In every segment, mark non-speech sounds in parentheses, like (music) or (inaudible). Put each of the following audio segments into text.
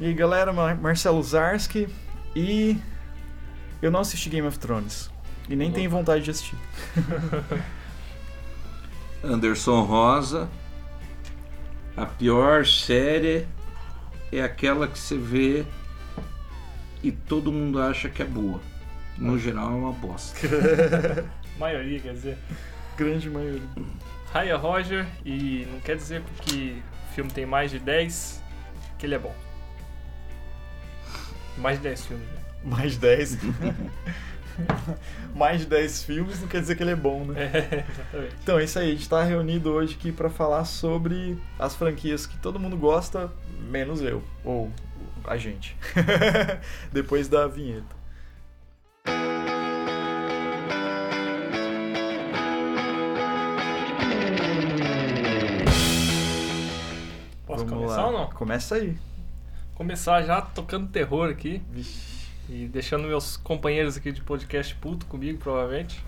E aí galera, Marcelo Zarski e eu não assisti Game of Thrones e nem tenho vontade de assistir. (laughs) Anderson Rosa, a pior série é aquela que você vê e todo mundo acha que é boa. No geral é uma bosta. (laughs) maioria, quer dizer. Grande maioria. Raya Roger, e não quer dizer porque o filme tem mais de 10 que ele é bom. Mais de 10 filmes, né? Mais 10. (laughs) mais de 10 filmes não quer dizer que ele é bom, né? É, (laughs) exatamente. Então é isso aí, a gente tá reunido hoje aqui para falar sobre as franquias que todo mundo gosta, menos eu, ou a gente. (laughs) Depois da vinheta. Posso Vamos começar lá. ou não? Começa aí. Começar já tocando terror aqui. Vixe. E deixando meus companheiros aqui de podcast puto comigo, provavelmente.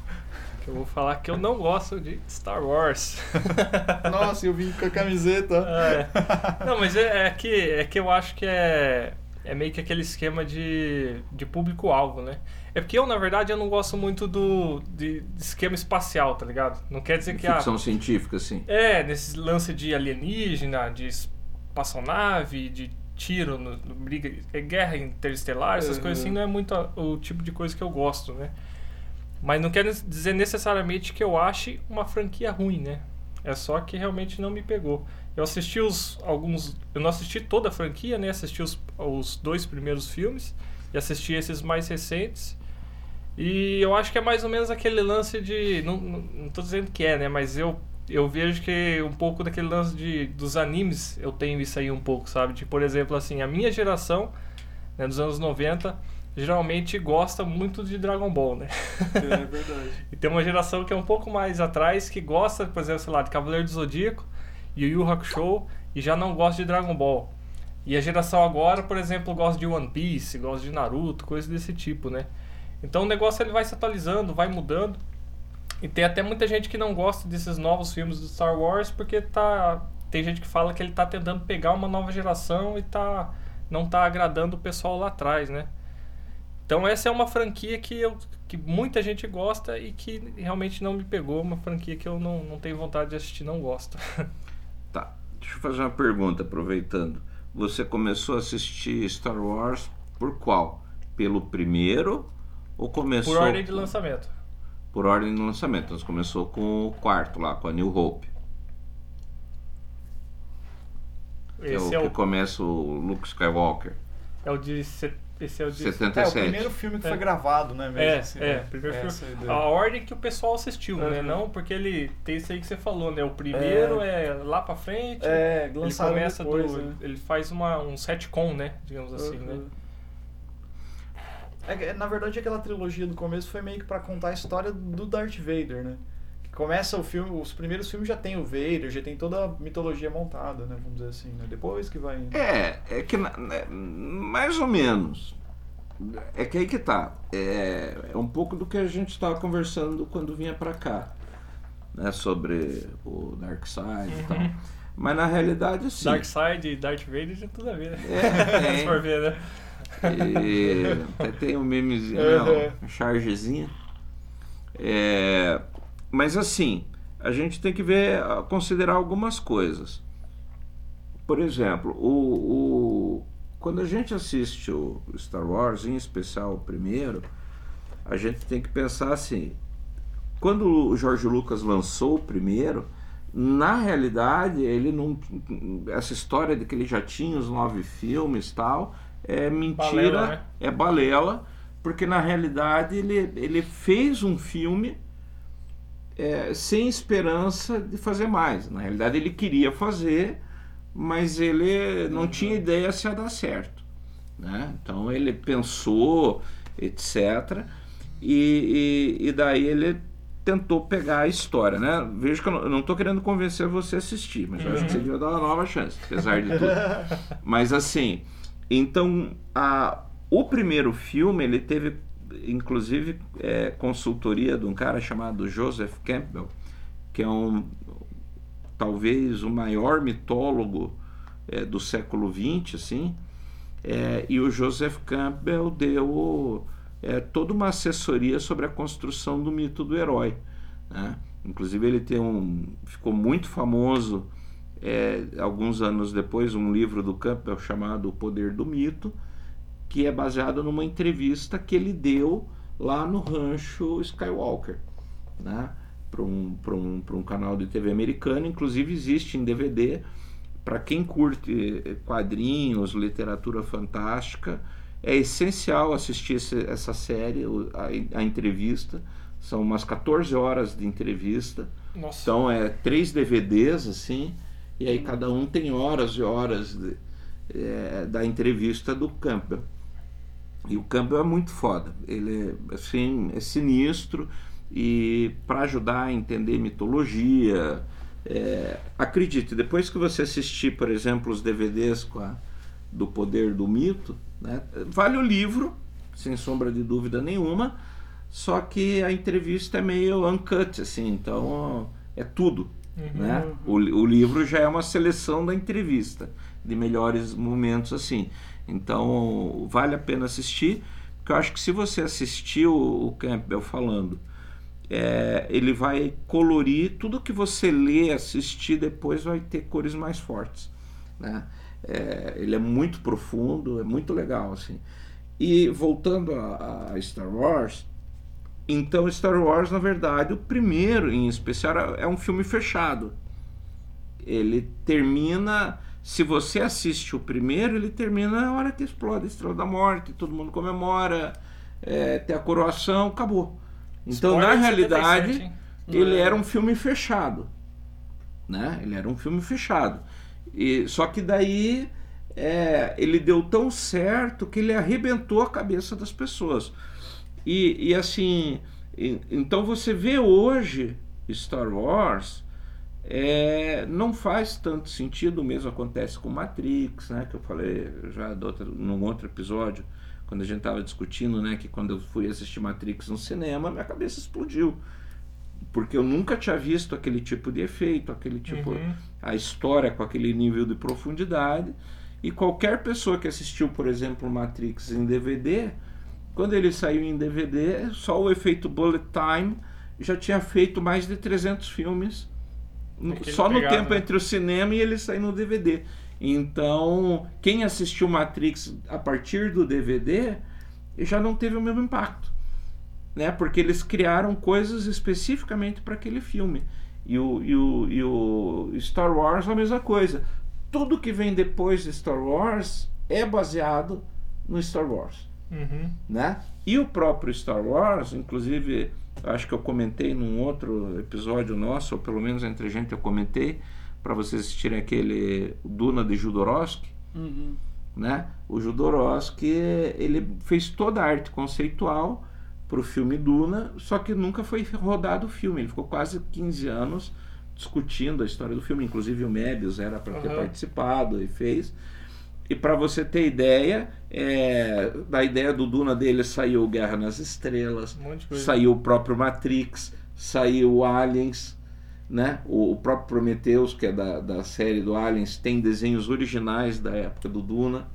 Que eu vou falar que eu não gosto de Star Wars. (laughs) Nossa, eu vim com a camiseta. É. Não, mas é, é, que, é que eu acho que é, é meio que aquele esquema de, de público-alvo, né? É porque eu, na verdade, eu não gosto muito do de, de esquema espacial, tá ligado? Não quer dizer que a. Ficção científica, sim. É, nesse lance de alienígena, de espaçonave, de tiro, no, no briga, é guerra interestelar, essas uhum. coisas assim, não é muito a, o tipo de coisa que eu gosto, né? Mas não quer dizer necessariamente que eu ache uma franquia ruim, né? É só que realmente não me pegou. Eu assisti os alguns, eu não assisti toda a franquia, né? Assisti os, os dois primeiros filmes e assisti esses mais recentes. E eu acho que é mais ou menos aquele lance de. Não, não, não tô dizendo que é, né? Mas eu, eu vejo que um pouco daquele lance de, dos animes eu tenho isso aí um pouco, sabe? De, por exemplo, assim, a minha geração, né, dos anos 90, geralmente gosta muito de Dragon Ball, né? É verdade. (laughs) e tem uma geração que é um pouco mais atrás que gosta, por exemplo, sei lá, de Cavaleiro do Zodíaco, Yu Yu Hakusho e já não gosta de Dragon Ball. E a geração agora, por exemplo, gosta de One Piece, gosta de Naruto, coisas desse tipo, né? Então o negócio ele vai se atualizando, vai mudando. E tem até muita gente que não gosta desses novos filmes do Star Wars porque tá tem gente que fala que ele tá tentando pegar uma nova geração e tá não tá agradando o pessoal lá atrás, né? Então essa é uma franquia que eu que muita gente gosta e que realmente não me pegou, uma franquia que eu não, não tenho vontade de assistir, não gosto. (laughs) Tá. Deixa eu fazer uma pergunta aproveitando. Você começou a assistir Star Wars por qual? Pelo primeiro ou começou. Por ordem de lançamento. Por ordem de lançamento. Então, começou com o quarto lá, com a New Hope. Esse é o, é o que começa o Luke Skywalker. É o de. Esse é o de 77. É o primeiro filme que é. foi gravado, né? Mesmo, é, assim, é, né? primeiro é filme. A ordem que o pessoal assistiu, uhum. né? Não porque ele tem isso aí que você falou, né? O primeiro é, é lá pra frente. É, ele começa depois, do. Né? Ele faz uma, um setcom, né? Digamos assim, uhum. né? É, na verdade, aquela trilogia do começo foi meio que para contar a história do Darth Vader, né? Que começa o filme, os primeiros filmes já tem o Vader, já tem toda a mitologia montada, né? Vamos dizer assim, né? Depois que vai. É, é que né, mais ou menos. É que aí que tá. É, é um pouco do que a gente estava conversando quando vinha para cá, né? Sobre o Dark Side uhum. e tal. Uhum. Mas na realidade, sim. Dark Side e Darth Vader tem tudo a ver, né? É, (laughs) Se for ver, né? E até tem um memezinho, né, uma chargezinha. É, mas assim, a gente tem que ver, considerar algumas coisas. Por exemplo, o, o, quando a gente assiste o Star Wars, em especial o primeiro, a gente tem que pensar assim: quando o George Lucas lançou o primeiro, na realidade, ele não. Essa história de que ele já tinha os nove filmes tal, é mentira, balela, né? é balela, porque na realidade ele, ele fez um filme é, sem esperança de fazer mais. Na realidade ele queria fazer, mas ele não uhum. tinha ideia se ia dar certo. Né? Então ele pensou, etc. E, e, e daí ele tentou pegar a história, né? Vejo que eu não estou querendo convencer você a assistir, mas eu acho que você uhum. devia dar uma nova chance, apesar de tudo. (laughs) mas assim, então, a, o primeiro filme, ele teve, inclusive, é, consultoria de um cara chamado Joseph Campbell, que é um, talvez o maior mitólogo é, do século XX, assim, é, e o Joseph Campbell deu é, toda uma assessoria sobre a construção do mito do herói. Né? Inclusive ele tem um, ficou muito famoso é, alguns anos depois um livro do Campbell chamado O Poder do Mito, que é baseado numa entrevista que ele deu lá no rancho Skywalker, né? para um, um, um canal de TV americano, inclusive existe em DVD para quem curte quadrinhos, literatura fantástica, é essencial assistir essa série, a, a, entrevista. São umas 14 horas de entrevista. Nossa. Então é três DVDs assim, e aí cada um tem horas e horas de, é, da entrevista do Campbell. E o Campbell é muito foda. Ele é, assim, é sinistro e para ajudar a entender mitologia, é, acredite, depois que você assistir, por exemplo, os DVDs a, do Poder do Mito, né, vale o livro, sem sombra de dúvida nenhuma, só que a entrevista é meio uncut, assim, então é tudo. Uhum. Né? O, o livro já é uma seleção da entrevista, de melhores momentos assim. Então vale a pena assistir, porque eu acho que se você assistiu o Campbell falando é, ele vai colorir tudo que você lê, assistir depois vai ter cores mais fortes, né? É, ele é muito profundo, é muito legal assim. E voltando a, a, Star Wars, então Star Wars na verdade o primeiro em especial é um filme fechado. Ele termina, se você assiste o primeiro, ele termina na hora que explode a Estrela da Morte, todo mundo comemora, é, tem a coroação, acabou. Então, Spoiler na realidade, 77, ele é. era um filme fechado. Né? Ele era um filme fechado. E, só que daí é, ele deu tão certo que ele arrebentou a cabeça das pessoas. E, e assim, e, então você vê hoje Star Wars, é, não faz tanto sentido, o mesmo acontece com Matrix, né, que eu falei já outro, num outro episódio quando a gente estava discutindo, né, que quando eu fui assistir Matrix no cinema, minha cabeça explodiu. Porque eu nunca tinha visto aquele tipo de efeito, aquele tipo. Uhum. a história com aquele nível de profundidade. E qualquer pessoa que assistiu, por exemplo, Matrix em DVD, quando ele saiu em DVD, só o efeito bullet time já tinha feito mais de 300 filmes. só no tempo né? entre o cinema e ele sair no DVD. Então, quem assistiu Matrix a partir do DVD já não teve o mesmo impacto, né? Porque eles criaram coisas especificamente para aquele filme. E o, e, o, e o Star Wars a mesma coisa. Tudo que vem depois de Star Wars é baseado no Star Wars. Uhum. Né? E o próprio Star Wars, inclusive, acho que eu comentei num outro episódio nosso, ou pelo menos entre gente eu comentei, para vocês assistirem aquele Duna de Jodorowsky, uhum. né? O Jodorowsky ele fez toda a arte conceitual para o filme Duna, só que nunca foi rodado o filme. Ele ficou quase 15 anos discutindo a história do filme, inclusive o Mebius era para ter participado e fez. E para você ter ideia, é, da ideia do Duna dele saiu Guerra nas Estrelas, um saiu o próprio Matrix, saiu Aliens, né? O, o, próprio Prometheus, que é da, da série do Aliens, tem desenhos originais da época do Duna,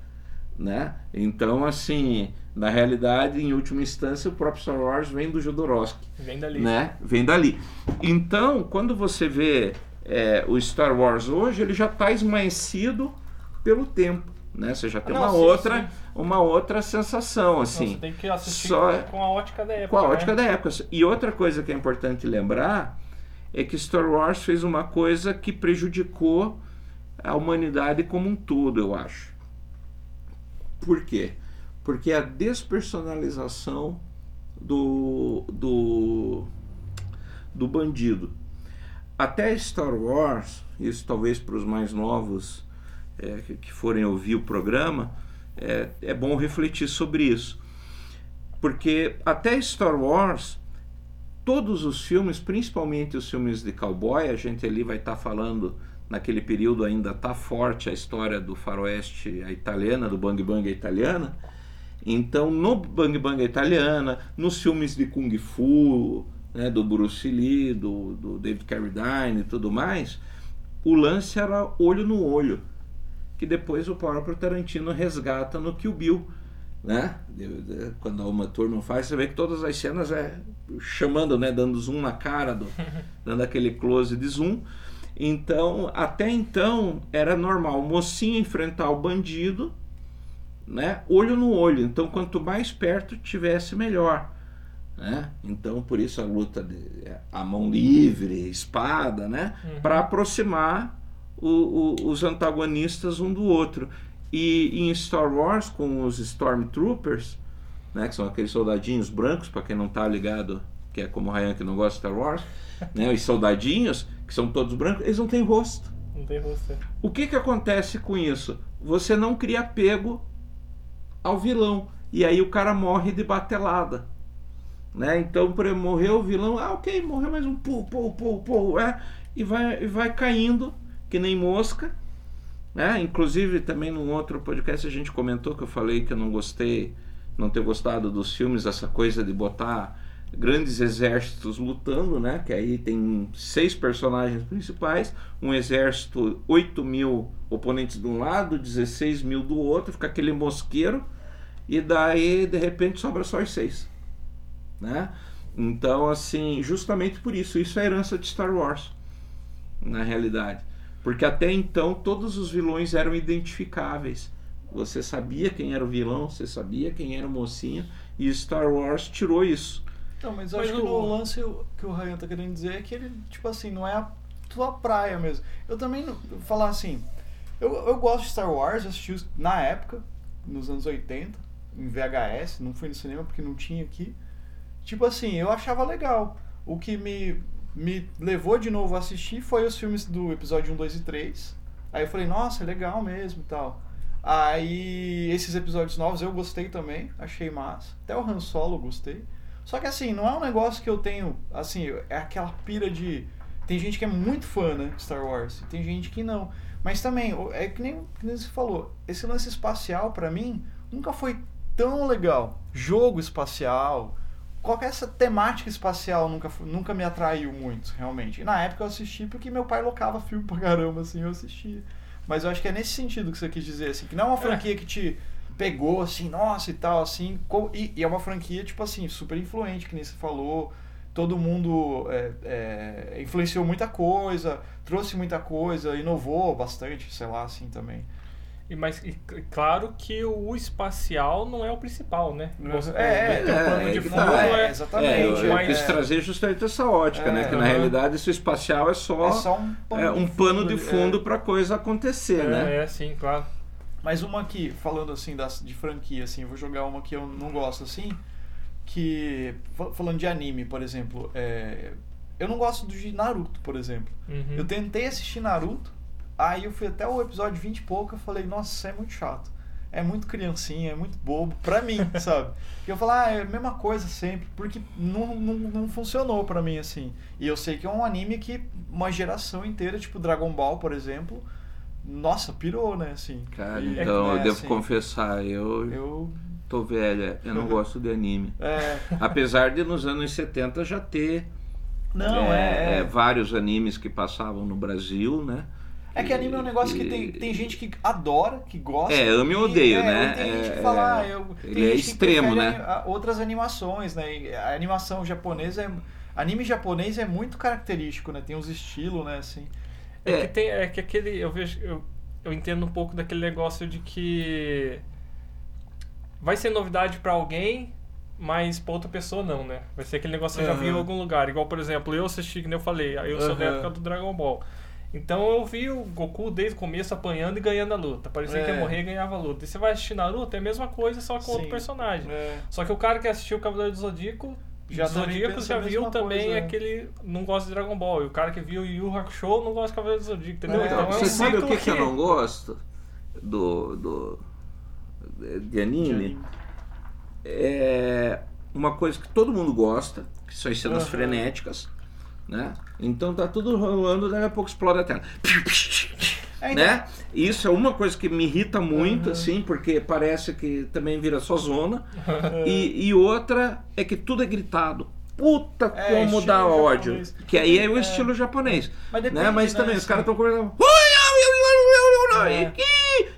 né? Então, assim, na realidade, em última instância, o próprio Star Wars vem do Jodorowsky. Vem dali. Né? Vem dali. Então, quando você vê é, o Star Wars hoje, ele já está esmaecido pelo tempo. Né? Você já tem Não, uma sim, outra sim. uma outra sensação assim. você tem que assistir Só, com a ótica da época. Com a ótica né? da época. E outra coisa que é importante lembrar é que Star Wars fez uma coisa que prejudicou a humanidade como um todo, eu acho. Por quê? Porque a despersonalização do, do, do bandido. Até Star Wars, isso talvez para os mais novos é, que forem ouvir o programa, é, é bom refletir sobre isso. Porque até Star Wars todos os filmes, principalmente os filmes de cowboy, a gente ali vai estar tá falando naquele período ainda tá forte a história do faroeste a italiana, do bang bang italiana. Então, no bang bang italiana, nos filmes de kung fu, né, do Bruce Lee, do, do David Carradine e tudo mais, o lance era olho no olho. Que depois o próprio Tarantino resgata no Kill Bill. Né? Quando uma turma faz, você vê que todas as cenas é chamando, né? dando zoom na cara, do, (laughs) dando aquele close de zoom. Então, até então, era normal o mocinho enfrentar o bandido, né? olho no olho. Então, quanto mais perto tivesse, melhor. Né? Então, por isso a luta de a mão livre, espada, né? Uhum. para aproximar o, o, os antagonistas um do outro. E em Star Wars, com os Stormtroopers, né, que são aqueles soldadinhos brancos, para quem não está ligado, que é como o Ryan que não gosta de Star Wars, (laughs) né, os soldadinhos, que são todos brancos, eles não têm rosto. Não tem rosto. É. O que, que acontece com isso? Você não cria apego ao vilão. E aí o cara morre de batelada. Né? Então, por morreu o vilão, ah, ok, morreu mais um, pô, pô, pô, pô, é, e vai, e vai caindo que nem mosca. Né? Inclusive, também num outro podcast a gente comentou que eu falei que eu não gostei, não ter gostado dos filmes, essa coisa de botar grandes exércitos lutando, né? Que aí tem seis personagens principais, um exército, 8 mil oponentes de um lado, 16 mil do outro, fica aquele mosqueiro, e daí de repente sobra só os seis, né? Então, assim, justamente por isso, isso é herança de Star Wars, na realidade. Porque até então todos os vilões eram identificáveis. Você sabia quem era o vilão, você sabia quem era o mocinho, e Star Wars tirou isso. Não, mas eu mas acho que o lance que o Ryan tá querendo dizer é que ele, tipo assim, não é a tua praia mesmo. Eu também, vou falar assim, eu, eu gosto de Star Wars, assisti na época, nos anos 80, em VHS, não fui no cinema porque não tinha aqui. Tipo assim, eu achava legal. O que me me levou de novo a assistir foi os filmes do episódio 1, 2 e 3. Aí eu falei, nossa, é legal mesmo e tal. Aí esses episódios novos eu gostei também, achei massa. Até o Han Solo gostei. Só que assim, não é um negócio que eu tenho, assim, é aquela pira de. Tem gente que é muito fã, né, de Star Wars, tem gente que não. Mas também, é que nem, que nem você falou, esse lance espacial para mim nunca foi tão legal. Jogo espacial, qualquer essa temática espacial nunca, nunca me atraiu muito, realmente. E na época eu assisti porque meu pai locava filme pra caramba, assim, eu assistia. Mas eu acho que é nesse sentido que você quis dizer, assim, que não é uma franquia que te pegou, assim, nossa e tal, assim, e, e é uma franquia, tipo assim, super influente, que nem você falou, todo mundo é, é, influenciou muita coisa, trouxe muita coisa, inovou bastante, sei lá, assim, também. E, mas e, claro que o espacial não é o principal, né? é, é, é, plano de fundo tá, é, exatamente. É, eu, eu quis trazer justamente essa ótica, né? Que na realidade esse espacial é só, só um pano, um de, pano fundo, de fundo para coisa acontecer, né? É, sim, claro. Mas uma aqui, falando assim das, de franquia, assim, vou jogar uma que eu não gosto assim, que falando de anime, por exemplo, eu não gosto de Naruto, por exemplo. Uhum. Eu tentei assistir Naruto Aí eu fui até o episódio 20 e pouco, eu falei, nossa, isso é muito chato. É muito criancinha, é muito bobo, pra mim, (laughs) sabe? E eu falei, ah, é a mesma coisa sempre, porque não, não, não funcionou pra mim, assim. E eu sei que é um anime que uma geração inteira, tipo Dragon Ball, por exemplo, nossa, pirou, né, assim. Cara, e, então, é, eu devo assim, confessar, eu... eu tô velha, eu não gosto de anime. É. (laughs) Apesar de nos anos 70 já ter não, é, é, é, vários animes que passavam no Brasil, né? É que anime é um negócio que tem, tem gente que adora, que gosta. É, ame e odeio, é, né? Tem gente que fala, ah, eu, tem ele é extremo, né? Outras animações, né? A animação japonesa é. Anime japonês é muito característico, né? Tem uns estilos, né? Assim. É, é, que tem. É que aquele. Eu vejo. Eu, eu entendo um pouco daquele negócio de que. Vai ser novidade para alguém, mas pra outra pessoa não, né? Vai ser aquele negócio que você uhum. já viu em algum lugar. Igual, por exemplo, eu assisti, que nem eu falei, eu sou uhum. da época do Dragon Ball. Então eu vi o Goku desde o começo apanhando e ganhando a luta. Parecia é. que ia é. morrer e ganhava a luta. E você vai assistir Naruto, é a mesma coisa, só com Sim. outro personagem. É. Só que o cara que assistiu o Cavaleiro do Zodíaco já Zodíaco já viu também coisa, aquele não gosta de Dragon Ball. E o cara que viu Yu Yu Hakusho não gosta de Cavaleiro do Zodíaco, entendeu? É, então, você é um sabe o que, que, eu não gosto do, do de anime? de anime? É uma coisa que todo mundo gosta, que são as cenas uhum. frenéticas né? Então tá tudo rolando, daqui a pouco explode a tela. É, então. né? Isso é uma coisa que me irrita muito, uhum. assim, porque parece que também vira só zona. e, e, outra é que tudo é gritado. Puta é, como dá ódio. Japonês. Que aí é o é. estilo japonês. Mas, né? depende, né? Mas também né, os caras estão conversando. É.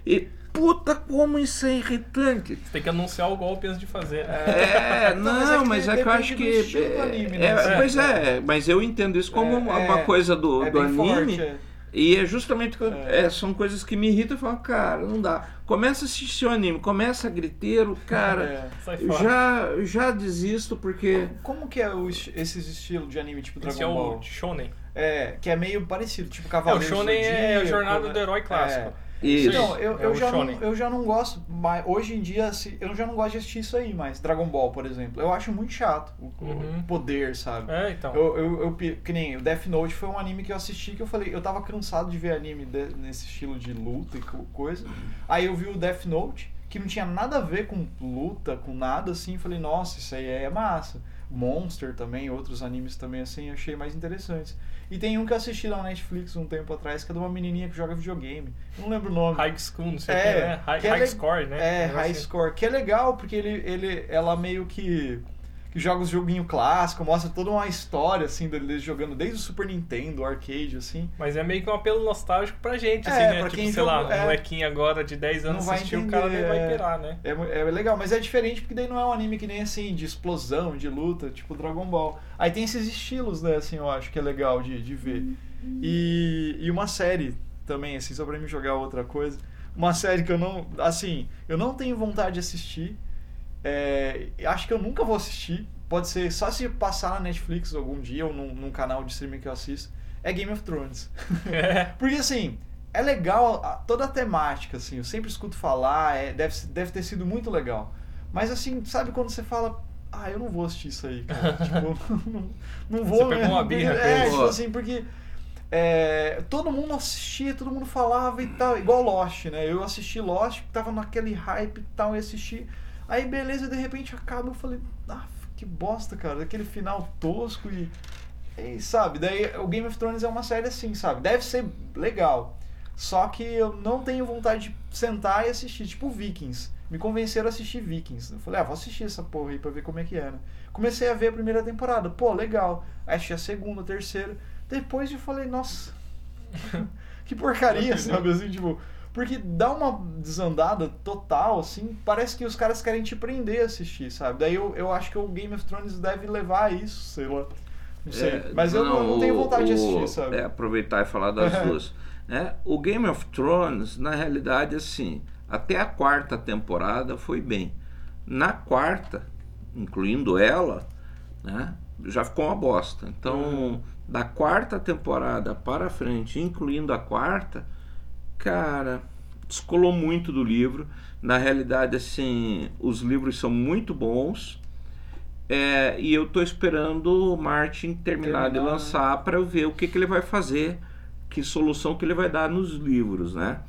E puta, como isso é irritante. Você tem que anunciar o golpe antes de fazer. (laughs) É, não, mas é que, eu acho que. Anime, né? é, pois é, mas eu entendo isso como uma coisa do, do anime. Forte, e é justamente é. É, são coisas que me irritam e falo, cara, não dá. Começa a assistir o anime, começa a griteiro, cara, é. já, já desisto porque. Como, como que é o, esses estilos de anime tipo Dragon Esse Ball? É o Shonen. É, que é meio parecido, tipo Cavaleiro. É, o Shonen é a jornada do herói clássico. É. Isso. Então, eu, eu, é já não, eu já não gosto, mas hoje em dia eu já não gosto de assistir isso aí mais. Dragon Ball, por exemplo. Eu acho muito chato o, uhum. poder, sabe? É, então. Eu, eu, eu, que nem o Death Note foi um anime que eu assisti que eu falei, eu tava cansado de ver anime de, nesse estilo de luta e coisa. Aí eu vi o Death Note, que não tinha nada a ver com luta, com nada assim. Falei, nossa, isso aí é massa. Monster também, outros animes também assim, achei mais interessantes. E tem um que eu assisti na Netflix um tempo atrás, que é de uma menininha que joga videogame. não lembro o nome. High School, não sei é, o que, né? High, que é high Score, né? É, High assim. Score. Que é legal, porque ele, ele, ela meio que que joga os joguinhos clássicos, mostra toda uma história, assim, deles jogando desde o Super Nintendo, o arcade, assim. Mas é meio que um apelo nostálgico pra gente, assim, é, né? Pra tipo, quem sei lá, um é, molequinho agora de 10 anos assistir, o cara nem vai pirar, né? É, é legal, mas é diferente porque daí não é um anime que nem, assim, de explosão, de luta, tipo Dragon Ball. Aí tem esses estilos, né, assim, eu acho que é legal de, de ver. E, e uma série também, assim, só pra me jogar outra coisa. Uma série que eu não, assim, eu não tenho vontade de assistir, é, acho que eu nunca vou assistir. Pode ser só se passar na Netflix algum dia ou num, num canal de streaming que eu assisto. É Game of Thrones. (laughs) É. Porque assim, é legal a, toda a temática, assim. Eu sempre escuto falar, é, deve, deve ter sido muito legal. Mas assim, sabe quando você fala, ah, eu não vou assistir isso aí, cara. (laughs) tipo, (laughs) não, não vou. Você pegou uma birra, É, tipo assim, porque é, todo mundo assistia, todo mundo falava e tal, igual Lost, né? Eu assisti Lost, tava naquele hype e tal, e assisti. Aí beleza, de repente acaba, eu falei, ah, que bosta, cara, aquele final tosco e, e sabe, daí o Game of Thrones é uma série assim, sabe? Deve ser legal. Só que eu não tenho vontade de sentar e assistir, tipo Vikings. Me convenceram a assistir Vikings. Eu falei, ah, vou assistir essa porra aí pra ver como é que é, né? Comecei a ver a primeira temporada, pô, legal. Aí assisti a segunda, a terceira. Depois eu falei, nossa, (laughs) que porcaria, sabe? Assim, tipo, porque dá uma desandada total, assim, parece que os caras querem te prender a assistir, sabe? Daí eu, eu acho que o Game of Thrones deve levar a isso, sei lá. Não sei. É, Mas eu não, não tenho vontade o, de assistir, sabe? É, aproveitar e falar das (laughs) duas. Né? O Game of Thrones, na realidade, assim, até a quarta temporada foi bem. Na quarta, incluindo ela, né, já ficou uma bosta. Então, uhum. da quarta temporada para frente, incluindo a quarta, cara, descolou muito do livro. Na realidade, assim, os livros são muito bons. É, e eu estou esperando o Martin terminar, terminar. de lançar para eu ver o que, que ele vai fazer, que solução que ele vai dar nos livros, né?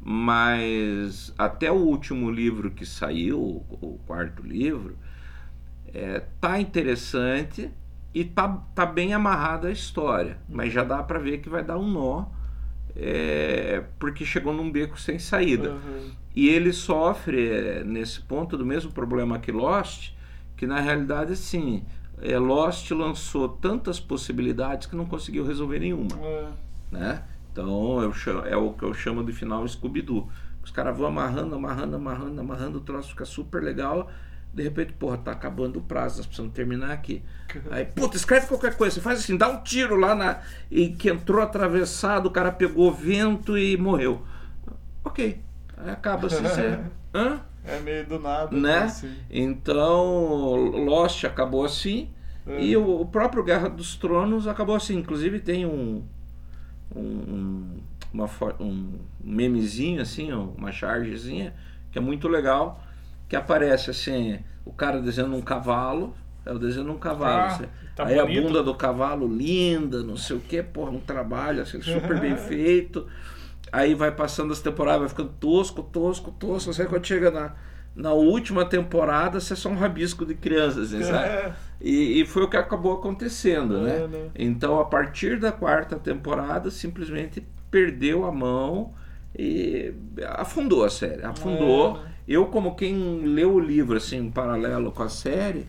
Mas até o último livro que saiu, o quarto livro, é, tá interessante e tá, tá bem amarrada a história, mas já dá para ver que vai dar um nó é, porque chegou num beco sem saída. Uhum. E ele sofre é, nesse ponto do mesmo problema que Lost, que na realidade, sim, é, Lost lançou tantas possibilidades que não conseguiu resolver nenhuma. Uhum. Né? Então eu chamo, é o que eu chamo de final Scooby-Doo. Os caras vão amarrando, amarrando, amarrando, amarrando, o troço fica super legal de repente, porra, tá acabando o prazo, nós precisamos terminar aqui. Aí, puta, escreve qualquer coisa. Você faz assim, dá um tiro lá na. E que entrou atravessado, o cara pegou vento e morreu. Ok. Aí acaba assim, você. (laughs) Hã? É meio do nada. Né? Assim. Então, Lost acabou assim. É. E o, o, próprio Guerra dos Tronos acabou assim. Inclusive tem um. um uma, um memezinho, assim, uma chargezinha, que é muito legal que aparece assim, o cara desenhando um cavalo, é o desenho de um cavalo. Ah, tá aí bonito. a bunda do cavalo linda, não sei o que, porra, um trabalho assim, super bem (laughs) feito. Aí vai passando as temporadas, vai ficando tosco, tosco, tosco. Você quando chega na, na última temporada, você é só um rabisco de crianças, assim, sabe? (laughs) É. E, e, foi o que acabou acontecendo, né? é, né? Então, a partir da quarta temporada, simplesmente perdeu a mão e afundou a série. Afundou. É. Eu, como quem leu o livro assim, em paralelo com a série,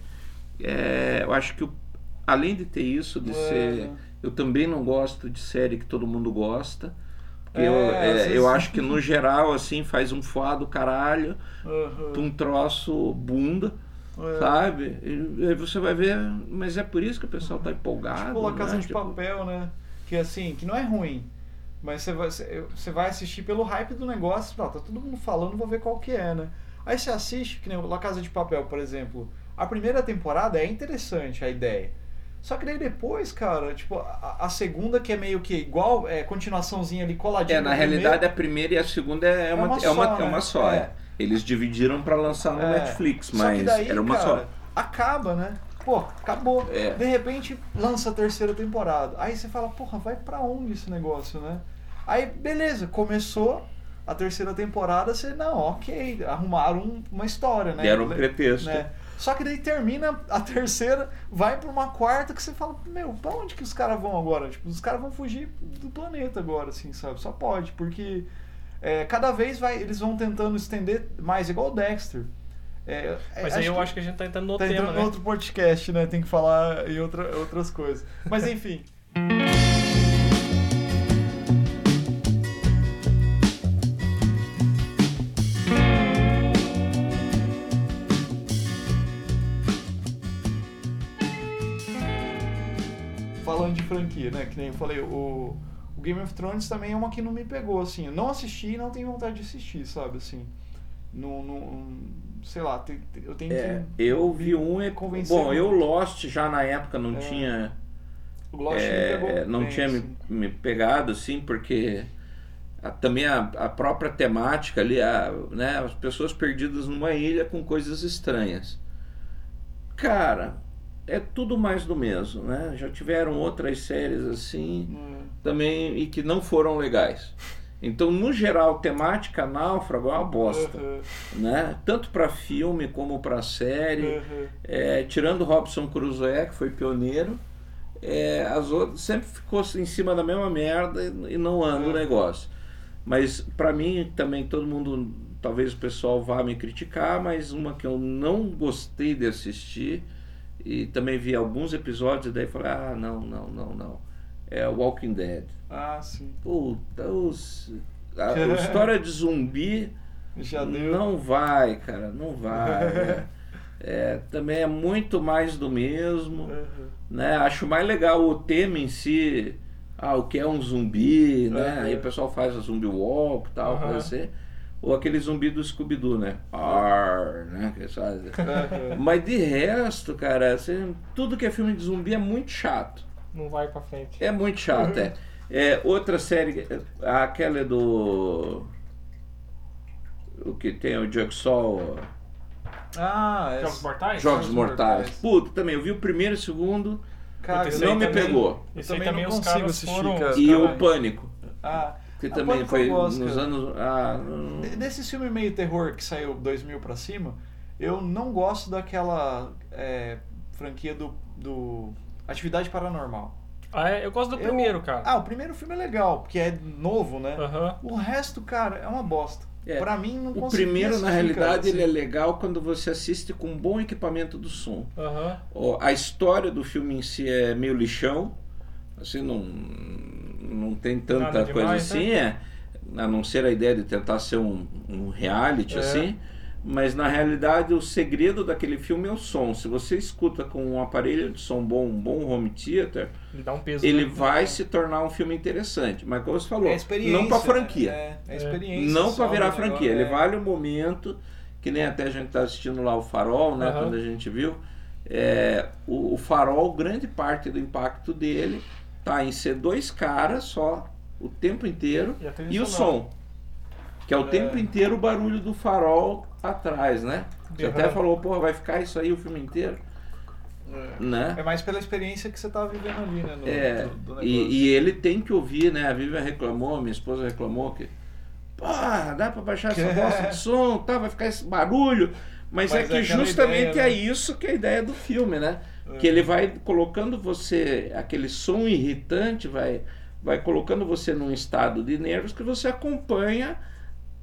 é, eu acho que além de ter isso, de é. ser. Eu também não gosto de série que todo mundo gosta. Porque é, eu, é, eu acho que no geral, assim, faz um foado do caralho uhum. um troço bunda. É. Sabe? E aí você vai ver, mas é por isso que o pessoal tá empolgado. Tipo a Casa né? de tipo... Papel, né? Que assim, que não é ruim. Mas você vai, você vai assistir pelo hype do negócio, tá, tá todo mundo falando, vou ver qual que é, né? Aí você assiste, que nem La Casa de Papel, por exemplo. A primeira temporada é interessante a ideia. Só que daí depois, cara, tipo, a, a, segunda que é meio que igual, é continuaçãozinha ali coladinha. É, na realidade a primeira e a segunda é, é uma, é uma, é uma, só, é uma só. É. Eles dividiram para lançar no é. Netflix, mas daí, era uma cara, só. Acaba, né? Pô, acabou. É. De repente lança a terceira temporada. Aí você fala, porra, vai para onde esse negócio, né? Aí, beleza, começou a terceira temporada, você, não, ok, arrumaram uma história, né? Deram um pretexto. Né? Só que daí termina a terceira, vai para uma quarta que você fala, meu, pra onde que os caras vão agora? Tipo, os caras vão fugir do planeta agora, assim, sabe? Só pode, porque é, cada vez vai, eles vão tentando estender mais, igual o Dexter. É, é Mas aí eu acho que a gente tá entrando no tá tema, entrando né? outro podcast, né? Tem que falar em outra, outras coisas. Mas (laughs) enfim. Franquia, né? Que nem eu falei, o, o, Game of Thrones também é uma que não me pegou, assim. Eu não assisti e não tenho vontade de assistir, sabe? Assim, não, não sei lá, eu tenho é, que. Eu vi um e. Bom, eu Lost já na época não é, tinha. O Lost é, me pegou não bem, tinha assim. me, me, pegado, assim, porque. A, também a, a própria temática ali, a, né, as pessoas perdidas numa ilha com coisas estranhas. Cara, é tudo mais do mesmo, né? Já tiveram outras séries assim hum. também e que não foram legais. Então, no geral, temática náufrago é uma bosta, uhum. né? Tanto para filme como para série. Uhum. É, tirando Robson Crusoe, que foi pioneiro, é, as outras sempre ficou em cima da mesma merda e não anda uhum. o negócio. Mas para mim também todo mundo, talvez o pessoal vá me criticar, mas uma que eu não gostei de assistir e também vi alguns episódios e daí falei, ah, não, não, não, não. É Walking Dead. Ah, sim. Puta, os, a, (laughs) a história de zumbi Já deu. não vai, cara, não vai. é, (laughs) é, também é muito mais do mesmo. Uhum. Né? Acho mais legal o tema em si. Ah, o que é um zumbi, né? Aí o pessoal faz a zumbi walk e tal, uhum. coisa assim. Ou aquele zumbi do Scooby-Doo, né? Arr, né? Mas de resto, cara, assim, tudo que é filme de zumbi é muito chato. Não vai pra frente. É muito chato, é. é. Outra série, aquela é do. O que tem o Jigsaw. Ah, Jogos Mortais? Jogos, Jogos Mortais. Mortais. Puta, também, eu vi o primeiro e o segundo. Cara, não me também, pegou. Esse também, também não consigo assistir, foram... cara. E o Pânico. Ah, que também foi nos anos. Ah, Desse filme meio terror que saiu 2000 pra cima, eu não gosto daquela é, franquia do, do Atividade Paranormal. Ah, é? Eu gosto do eu, primeiro, cara. Ah, o primeiro filme é legal, porque é novo, né? Uhum. O resto, cara, é uma bosta. É. Pra mim, não O primeiro, na realidade, assim. ele é legal quando você assiste com um bom equipamento do som. Uhum. A história do filme em si é meio lixão. Assim, não não tem tanta Nada coisa demais, assim, né? é, a não ser a ideia de tentar ser um, um reality é. assim. Mas na realidade o segredo daquele filme é o som. Se você escuta com um aparelho de som bom, um bom home theater, ele, um peso, ele vai se tornar um filme interessante. Mas como você falou, é não para franquia. É, é experiência. Não para virar franquia. Ele é. vale o momento, que nem até a gente está assistindo lá o Farol, né? Uhum. Quando a gente viu. É, o, o Farol, grande parte do impacto dele tá em ser dois caras só o tempo inteiro e, e o som. Que é o é. tempo inteiro o barulho do farol atrás, né? Você uhum. até falou, porra, vai ficar isso aí o filme inteiro. É. Né? é mais pela experiência que você tá vivendo ali, né? No, é, do, do e, e, ele tem que ouvir, né? A Vivian reclamou, minha esposa reclamou que, porra, dá pra baixar essa (laughs) bosta de som, tá? Vai ficar esse barulho. Mas, Mas é que é justamente ideia, né? é isso que é a ideia do filme, né? Que ele vai colocando você, aquele som irritante, vai, vai colocando você num estado de nervos que você acompanha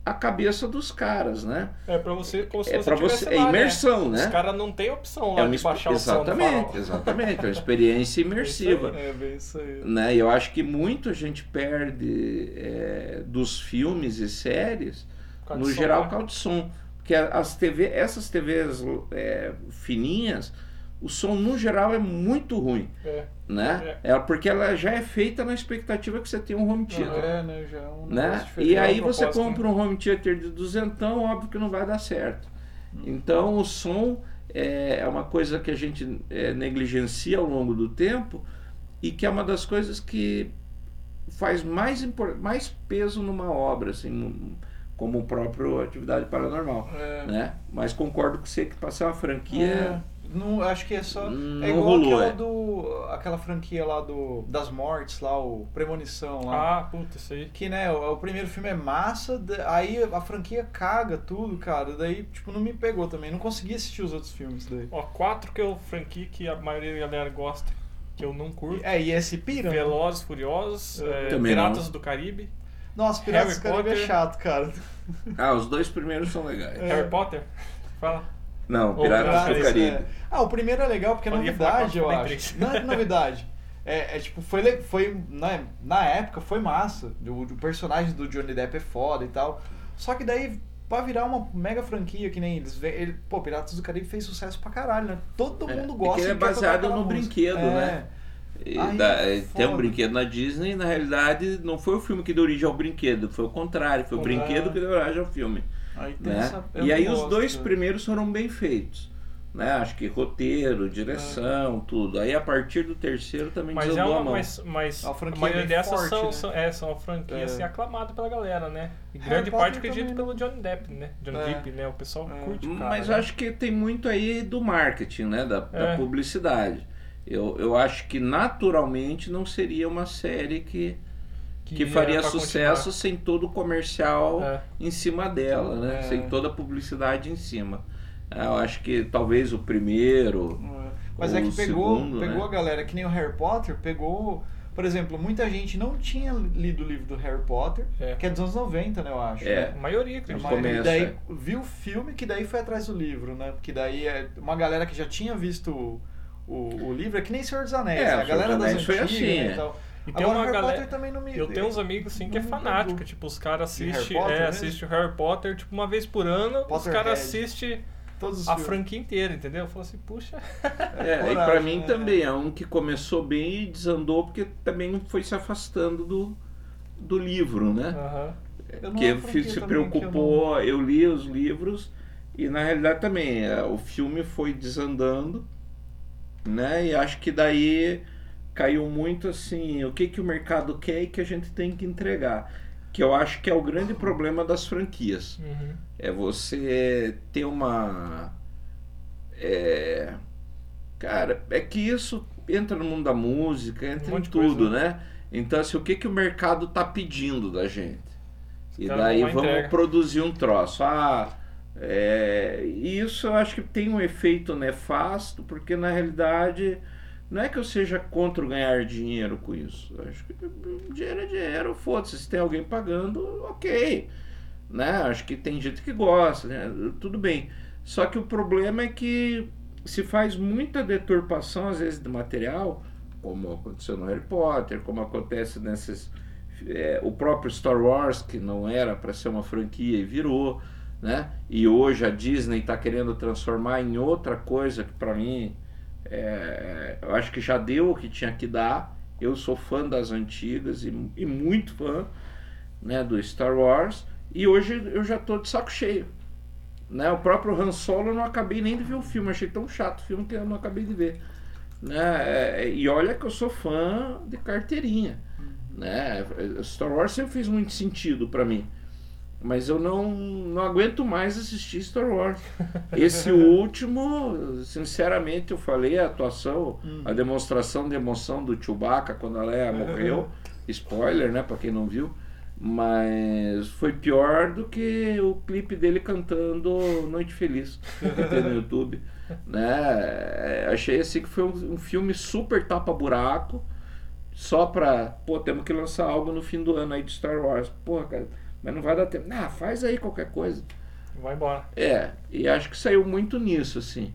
a cabeça dos caras, né? É para você, como se é você, você lá, é imersão, né? né? Os caras não tem opção lá é uma, de baixar exatamente, o som Exatamente, é uma experiência (laughs) imersiva. É bem isso aí. Né? E eu acho que muito a gente perde é, dos filmes e séries, no geral, por causa de som. Porque as TV, essas TVs é, fininhas, o som no geral é muito ruim. É. Né? É. é. porque ela já é feita na expectativa que você tem um home theater. É, né? Já é um né? E aí você compra um home theater de duzentão, óbvio que não vai dar certo. Hum. Então o som é, é uma coisa que a gente é, negligencia ao longo do tempo e que é uma das coisas que faz mais, mais peso numa obra, assim, como o próprio Atividade Paranormal. É. Né? Mas concordo com você que passar uma franquia. É. Não, acho que é só. Não é igual rolou, aquela, é. do, aquela franquia lá do, das mortes, lá, o Premonição lá. Ah, puta, isso aí. Que, né, o, o, primeiro filme é massa, aí a franquia caga tudo, cara. Daí, tipo, não me pegou também. Não consegui assistir os outros filmes daí. Ó, quatro que eu franquia que a maioria da galera gosta, que eu não curto. É, e esse pira. né? Velozes, Furiosos, é, Também Piratas não. do Caribe. Nossa, Piratas do Caribe é chato, cara. Ah, os dois primeiros são legais. É. Harry Potter? Fala. Não, Piratas do Caribe. É. Ah, o primeiro é legal porque é novidade, eu acho. Não é novidade. (laughs) É, é, tipo, foi, foi na, na época foi massa. O, o, personagem do Johnny Depp é foda e tal. Só que daí, pra virar uma mega franquia que nem eles. Ele, pô, Piratas do Caribe fez sucesso pra caralho, né? Todo é, mundo gosta. É que ele é baseado no música. brinquedo, é. né? Ai, da, é tem um brinquedo na Disney, na realidade não foi o filme que deu origem ao brinquedo, foi o contrário, foi o brinquedo que deu origem ao filme. Aí né? essa, e aí gosto, os dois né? primeiros foram bem feitos. Né? Acho que roteiro, direção, é. tudo. Aí a partir do terceiro também mas desandou é uma, a mão. Mas, mas a, a maioria dessas forte, são, né? são, é, são franquias É. assim, aclamadas pela galera, né? E grande parte acredito também, pelo Johnny Depp, né? Johnny É. Depp, né? O pessoal É. curte o cara. Mas né? acho que tem muito aí do marketing, né? Da, da É. publicidade. Eu, eu acho que naturalmente não seria uma série que, que, faria sucesso continuar. sem todo o comercial É. em cima dela, né? É. Sem toda a publicidade em cima. É, Eu acho que talvez o primeiro. Mas Ou é que o pegou, segundo, pegou né? a galera, que nem o Harry Potter, pegou. Por exemplo, muita gente não tinha lido o livro do Harry Potter, É. que é dos anos 90, né, eu acho. É. né? A maioria, A acredito. começo, daí é. viu o filme que daí foi atrás do livro, né? Porque daí é uma galera que já tinha visto o, o, o livro, é que nem Senhor dos Anéis, É, né? a galera das Anéis foi antigas assim, né, é. e tal. E tem Agora, uma Harry galera. Potter também não me Eu tenho uns amigos assim que é fanático, tipo, os caras assistem Potter é, mesmo? assiste o Harry Potter, tipo, uma vez por ano, os Potterhead. caras assistem Todos os a filmes. franquia inteira, entendeu? Eu falo assim, puxa. É, e coragem, pra mim né? também é um que começou bem e desandou porque também foi se afastando do, do livro, né? Aham. Eu não que é se preocupou, eu, li os livros e na realidade também é, o filme foi desandando, né? E acho que daí caiu muito assim, o que que o mercado quer e que a gente tem que entregar, que eu acho que é o grande problema das franquias. Uhum. É você ter uma é, cara, é que isso entra no mundo da música, entra Um em tudo, coisa. né? Então assim, o que que o mercado tá pedindo da gente? E caras daí e vamos entrega. produzir um troço. Ah, é, isso eu acho que tem um efeito nefasto, porque na realidade não é que eu seja contra ganhar dinheiro com isso. Eu acho que dinheiro é dinheiro, foda-se. Se tem alguém pagando, ok. Né? Acho que tem gente que gosta, né? tudo bem. Só que o problema é que se faz muita deturpação, às vezes, do material, como aconteceu no Harry Potter, como acontece nesses. é, o próprio Star Wars, que não era para ser uma franquia e virou, né? E hoje a Disney está querendo transformar em outra coisa que para mim é, eu acho que já deu o que tinha que dar. Eu sou fã das antigas e, e muito fã né, do Star Wars. E hoje eu já tô de saco cheio. Né? O próprio Han Solo eu não acabei nem de ver o filme, achei tão chato o filme que eu não acabei de ver. Né? É, E olha que eu sou fã de carteirinha. Né? Star Wars sempre fez muito sentido para mim. Mas eu não, não aguento mais assistir Star Wars. Esse (laughs) último, sinceramente, eu falei a atuação, a demonstração de emoção do Chewbacca quando a Leia morreu. (laughs) Spoiler, né, para quem não viu. Mas foi pior do que o clipe dele cantando Noite Feliz que tem no YouTube. (laughs) Né? Achei assim que foi um, um filme super tapa-buraco. Só pra, pô, temos que lançar algo no fim do ano aí de Star Wars. Porra, cara, mas não vai dar tempo. Ah, faz aí qualquer coisa. Vai embora. É, e acho que saiu muito nisso, assim.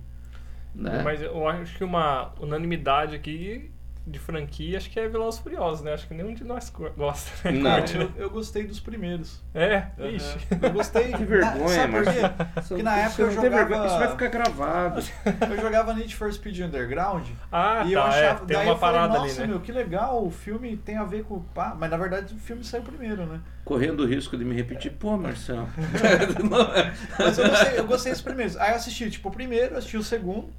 Né? Mas eu acho que uma unanimidade aqui de franquia, acho que é Velozes Furiosos, né? Acho que nenhum de nós gosta. Né? Não. Eu, eu, gostei dos primeiros. É? Ixi. Eu gostei. (laughs) Que vergonha, Sabe por quê? Porque na época eu jogava... Isso vai ficar gravado. (laughs) Eu jogava Need for Speed Underground. Ah, e tá, eu achava... é, tem daí uma falei, parada Nossa, ali, né? meu, que legal, o filme tem a ver com... Pá. Mas na verdade o filme saiu primeiro, né? Correndo o risco de me repetir, pô, Marcelo. (laughs) Mas eu gostei, eu gostei dos primeiros. Aí eu assisti, tipo, o primeiro, assisti o segundo.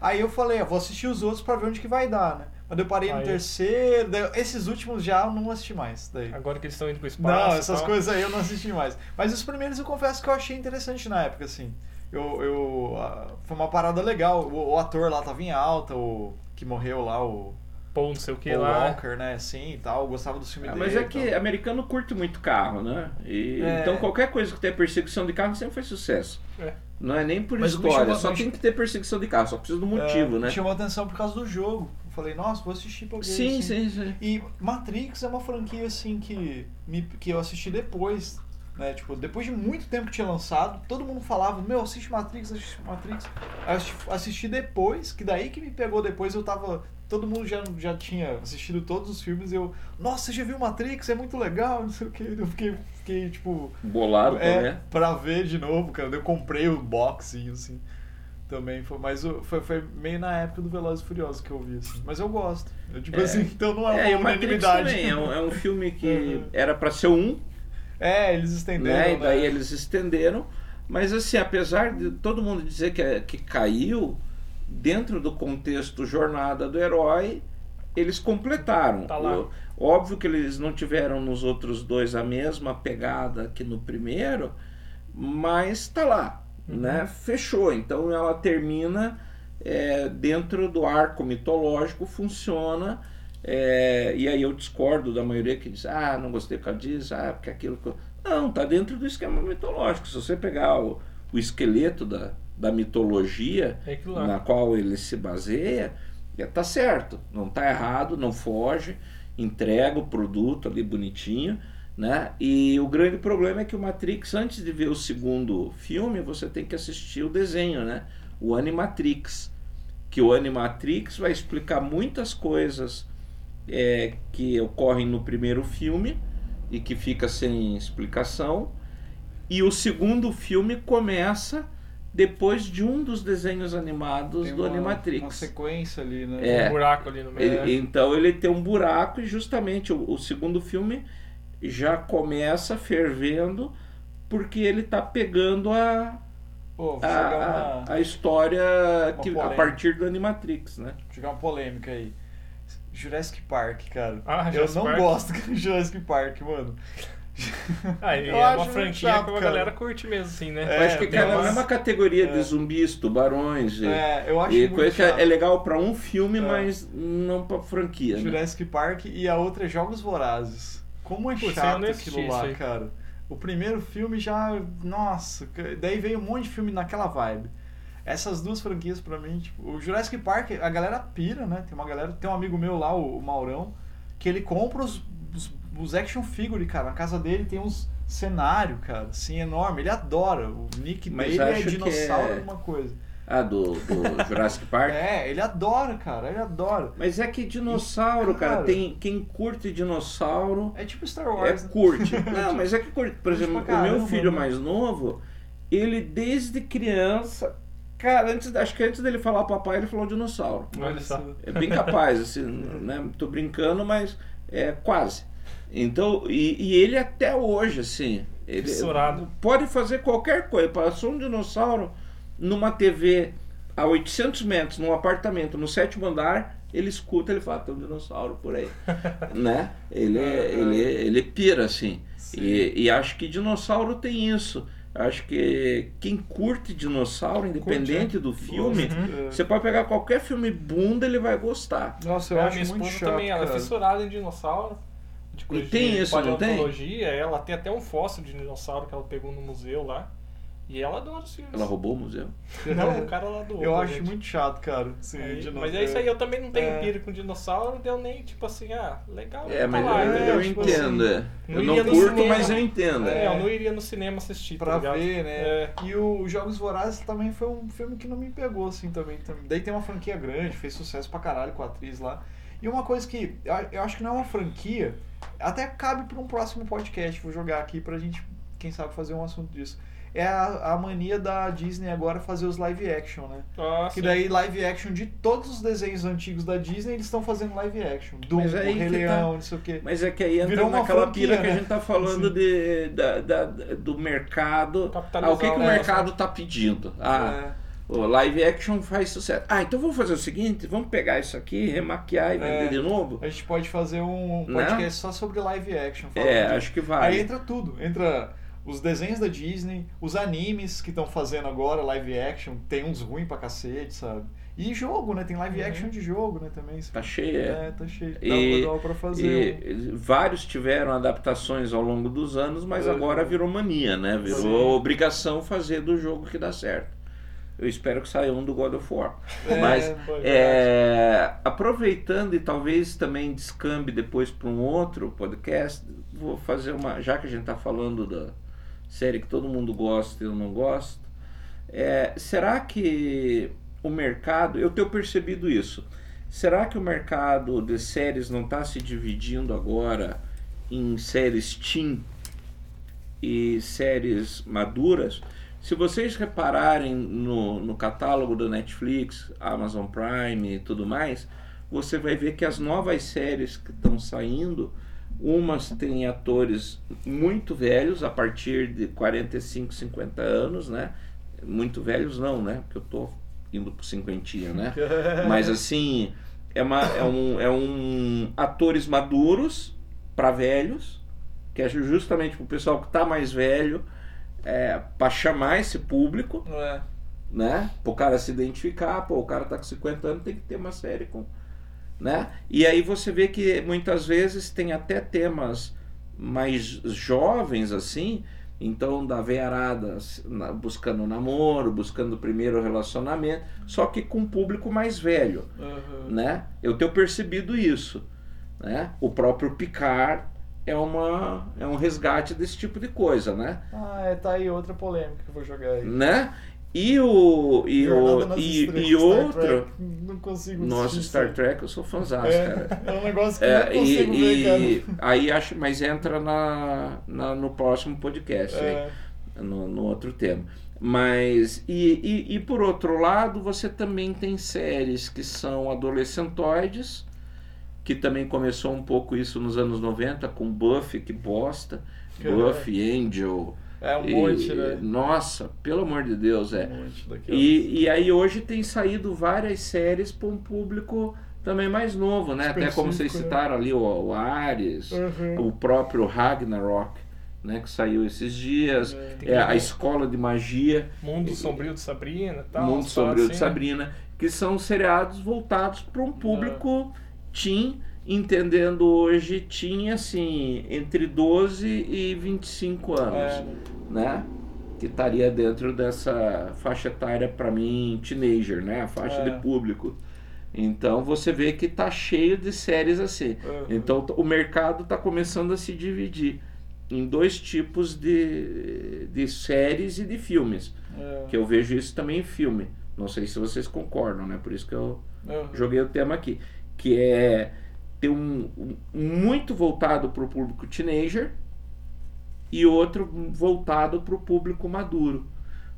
Aí eu falei, eu vou assistir os outros pra ver onde que vai dar, né? Mas eu parei no Aí. terceiro, daí, esses últimos já eu não assisti mais. Daí. Agora que eles estão indo pro espaço. Não, essas tal. coisas aí eu não assisti mais. Mas os primeiros eu confesso que eu achei interessante na época, assim. Eu, eu, ah, foi uma parada legal. O, o ator lá tava em alta, o que morreu lá, o Pô, não sei o que Paul lá. Walker, né? Assim e tal. Eu gostava do filme Ah, dele. mas é que tal. americano curte muito carro, né? E- É. Então qualquer coisa que tenha perseguição de carro sempre faz sucesso. É. Não é nem por Mas história, chama- só mas- tem que ter perseguição de carro, só precisa do motivo, É, né? Me chamou a atenção por causa do jogo. Eu falei, nossa, vou assistir pra ver. Sim, assim. sim, sim. E Matrix é uma franquia assim que, me, que eu assisti depois, né? Tipo, depois de muito tempo que tinha lançado, todo mundo falava, meu, assiste Matrix, assiste Matrix. Assisti, assisti depois, que daí que me pegou depois, eu tava. Todo mundo já, já tinha assistido todos os filmes e eu, nossa, você já viu Matrix? É muito legal, não sei o que. Eu fiquei, fiquei tipo. Bolado É, também. pra ver de novo, cara. Eu comprei o boxinho, assim. Também foi, mas foi, foi meio na época do Velozes e Furiosos que eu vi, assim. Mas eu gosto. Eu, tipo É. assim, então não é É, uma unanimidade. também é um, é um filme que Uhum. era pra ser um, É, eles estenderam, né? né? E daí eles estenderam. Mas assim, apesar de todo mundo dizer que, é- que caiu, dentro do contexto jornada do herói, eles completaram. Tá lá. O- óbvio que eles não tiveram nos outros dois a mesma pegada que no primeiro, mas tá lá, Uhum. né? Fechou. Então ela termina é, dentro do arco mitológico, funciona. é, e aí eu discordo da maioria que diz, ah, não gostei por causa disso, ah, porque aquilo. que eu-" Não, tá dentro do esquema mitológico. Se você pegar o, o esqueleto da, da mitologia É lá. na qual ele se baseia, é, tá certo, não tá errado, não foge, entrega o produto ali bonitinho, né? E o grande problema é que o Matrix, antes de ver o segundo filme, você tem que assistir o desenho, né? O Animatrix, que o Animatrix vai explicar muitas coisas é, que ocorrem no primeiro filme e que fica sem explicação. E o segundo filme começa depois de um dos desenhos animados Tem do uma, Animatrix. Uma sequência ali, né? É. Um buraco ali no meio. Ele- então ele tem um buraco e justamente o, o segundo filme já começa fervendo porque ele está pegando a, Pô, vou a, uma, a história que, a partir do Animatrix, né? jogar uma polêmica aí. Jurassic Park, cara. Ah, eu Jurassic não Park. gosto (laughs) de Jurassic Park, mano. Ah, (laughs) é uma franquia chato, que a galera curte mesmo, assim, né? É, Eu acho que tem cara, é umas- uma categoria é. de zumbis, tubarões e, É, eu acho e muito coisa que chato. é legal para um filme, É. mas não para franquia. Né? Jurassic Park e a outra é Jogos Vorazes. Como é eu chato aquilo lá, aí. cara. O primeiro filme já. Nossa, daí veio um monte de filme naquela vibe. Essas duas franquias pra mim, tipo, o Jurassic Park, a galera pira, né? Tem uma galera, tem um amigo meu lá, o, Maurão, que ele compra os, os, os action figure, cara. Na casa dele tem uns cenário, cara, assim, enorme. Ele adora. O nick Mas dele é que dinossauro é- alguma coisa. Ah, do, do (laughs) Jurassic Park. É, ele adora, cara, ele adora. Mas é que dinossauro, cara, Cara. tem quem curte dinossauro É tipo Star é Wars. né? curte. (laughs) Não, mas é que curte. Por exemplo, pra o meu filho né? mais novo, ele desde criança, cara, antes, acho que antes dele falar papai, ele falou dinossauro. Olha só. É bem capaz, assim, (laughs) né? Tô brincando, mas é quase. Então, e, e ele até hoje, assim, ele Fissurado. pode fazer qualquer coisa. Passou um dinossauro numa TV a 800 metros, num apartamento, no sétimo andar, ele escuta, ele fala, tem um dinossauro por aí, (laughs) né? Ele, ele, ele pira, assim. Sim. E, e acho que dinossauro tem isso. Acho que quem curte dinossauro, independente do filme, Uhum. você pode pegar qualquer filme bunda, ele vai gostar. Nossa, eu a acho minha muito chato, também, ela é cara. fissurada em dinossauro. De E tem de isso, não tem? paleontologia, ela tem até um fóssil de dinossauro que ela pegou no museu lá. E ela adora os filmes. Ela roubou o museu? Não, o cara lá do Eu acho muito chato, cara. Sim, Aí- mas é isso aí, eu também não tenho É. pira com dinossauro, deu nem tipo assim, ah, legal. É, tá mas lá, eu, entendeu? eu tipo entendo. assim, é. não eu não no curto, cinema. mas eu entendo. É, eu não iria no cinema assistir, tá Pra ligado? ver, né? É. E o Jogos Vorazes também foi um filme que não me pegou, assim, também. também. Daí tem uma franquia grande, fez sucesso pra caralho com a atriz lá. E uma coisa que eu eu acho que não é uma franquia, até cabe pra um próximo podcast, vou jogar aqui pra gente, quem sabe, fazer um assunto disso. É a, a mania da Disney agora fazer os live action, né? Ah, Que sim. daí live action de todos os desenhos antigos da Disney, eles estão fazendo live action. Aí Rei que tá. Leão, não sei o quê. Mas é que aí entra Virou naquela pira que a né? gente tá falando de, da, da- do mercado. Ah, o que, que o mercado tá pedindo? Ah, É. o live action faz sucesso. Ah, então vamos fazer o seguinte: vamos pegar isso aqui, remaquiar e vender É. de novo? A gente pode fazer um Né? podcast só sobre live action. É, disso. acho que Aí vale. entra tudo. Entra os desenhos da Disney, os animes que estão fazendo agora, live action. Tem uns ruins pra cacete, sabe? E jogo, né? Tem live Uhum. action de jogo, né? Também. Tá cheio, é. É, tá cheio. E- Dá, dá pra fazer. um. E vários tiveram adaptações ao longo dos anos, mas Uhum. agora virou mania, né? Virou Sim. obrigação fazer do jogo que dá certo. Eu espero que saia um do God of War. É, mas foi é, aproveitando e talvez também descambe depois para um outro podcast, vou fazer uma. Já que a gente está falando da série que todo mundo gosta e eu não gosto, é, será que o mercado. Eu tenho percebido isso. Será que o mercado de séries não está se dividindo agora em séries teen e séries maduras? Se vocês repararem no, no catálogo do Netflix, Amazon Prime e tudo mais, você vai ver que as novas séries que estão saindo, umas têm atores muito velhos, a partir de 45, 50 anos, né? Muito velhos não, né? Porque eu tô indo pro cinquentinha, né? (laughs) Mas assim, é, uma, é, um, é um atores maduros para velhos, que é justamente pro pessoal que tá mais velho, é, para chamar esse público, É. né? Pro cara se identificar, pô, o cara tá com 50 anos, tem que ter uma série com, né? E aí você vê que muitas vezes tem até temas mais jovens assim, então da veiarada buscando namoro, buscando o primeiro relacionamento, só que com um público mais velho, Aham. né? Eu tenho percebido isso, né? O próprio Picard é uma é um resgate desse tipo de coisa, né? Ah, é, tá aí outra polêmica que eu vou jogar aí. Né? E o e Jornada o e, e outro. Não consigo nossa Star. Trek, eu sou fãzão, É, cara. é um negócio que É, eu não consigo ver, e, e cara. aí acho, mas entra na, na- no próximo podcast, aí, É. no, no outro tema. Mas e, e, e por outro lado, você também tem séries que são adolescentoides, que também começou um pouco isso nos anos 90 com Buffy, que bosta. Buffy, Angel. É um e- monte, né? Nossa, pelo amor de Deus, é. Um monte daquelas. E, e aí hoje tem saído várias séries para um público também mais novo, né? Até como vocês né? citaram ali o, o Ares, Uhum. o próprio Ragnarok, né? Que saiu esses dias, É. é, a Escola de Magia, Mundo Sombrio de Sabrina e tal. Mundo Sombrio paradas de assim, né? Sabrina, que são seriados voltados para um público É. teen, entendendo hoje teen assim, entre 12 e 25 anos É, né? Que estaria dentro dessa faixa etária para mim teenager, né? A faixa É. de público. Então você vê que tá cheio de séries assim. Uhum. Então o mercado está começando a se dividir em dois tipos de, de séries e de filmes. é. Que eu vejo isso também em filme. Não sei se vocês concordam, né? Por isso que eu Uhum. joguei o tema aqui. Que é ter um, um- muito voltado para o público teenager e outro voltado para o público maduro.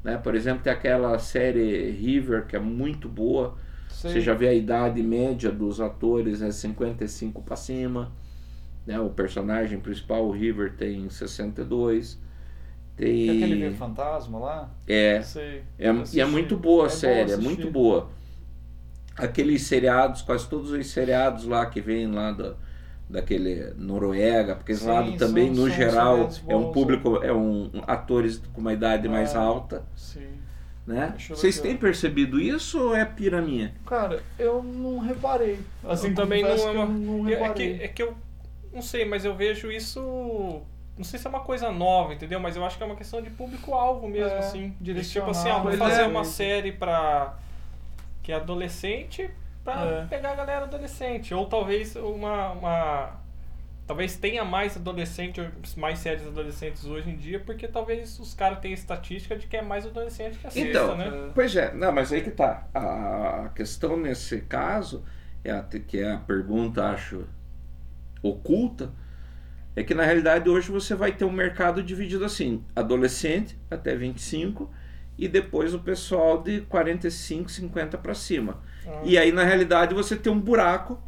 Né? Por exemplo, tem aquela série River, que é muito boa. Sei. Você já vê a idade média dos atores é 55 para cima. Né? O personagem principal, o River, tem 62. Tem... Aquele meio fantasma lá? É, Sei. é, e é muito boa a É série, é muito boa. Aqueles seriados, quase todos os seriados lá que vêm lá da, daquele Noruega, porque esse Sim, lado também, são- no são geral, é um público, é um atores com uma idade mais É. alta, Sim. né? Vocês têm percebido isso ou é pira minha? Cara, eu não reparei. Assim, Eu também não é que uma- eu não é, reparei. que, é que eu não sei, mas eu vejo isso não sei se é uma coisa nova, entendeu? Mas eu acho que é uma questão de público-alvo mesmo, É, assim. De, direcionar, tipo assim, ah, vou fazer é. uma série pra. Que é adolescente pra É. pegar a galera adolescente. Ou talvez uma. uma talvez tenha mais adolescente, mais séries adolescentes hoje em dia, porque talvez os caras tenham estatística de que é mais adolescente que assista, Então, né? pois é, não, mas aí que tá. A, a questão nesse caso, é a, que é a pergunta, acho, oculta, é que na realidade hoje você vai ter um mercado dividido assim: adolescente até 25 e depois o pessoal de 45, 50 para cima. Ah, E aí na realidade você tem um buraco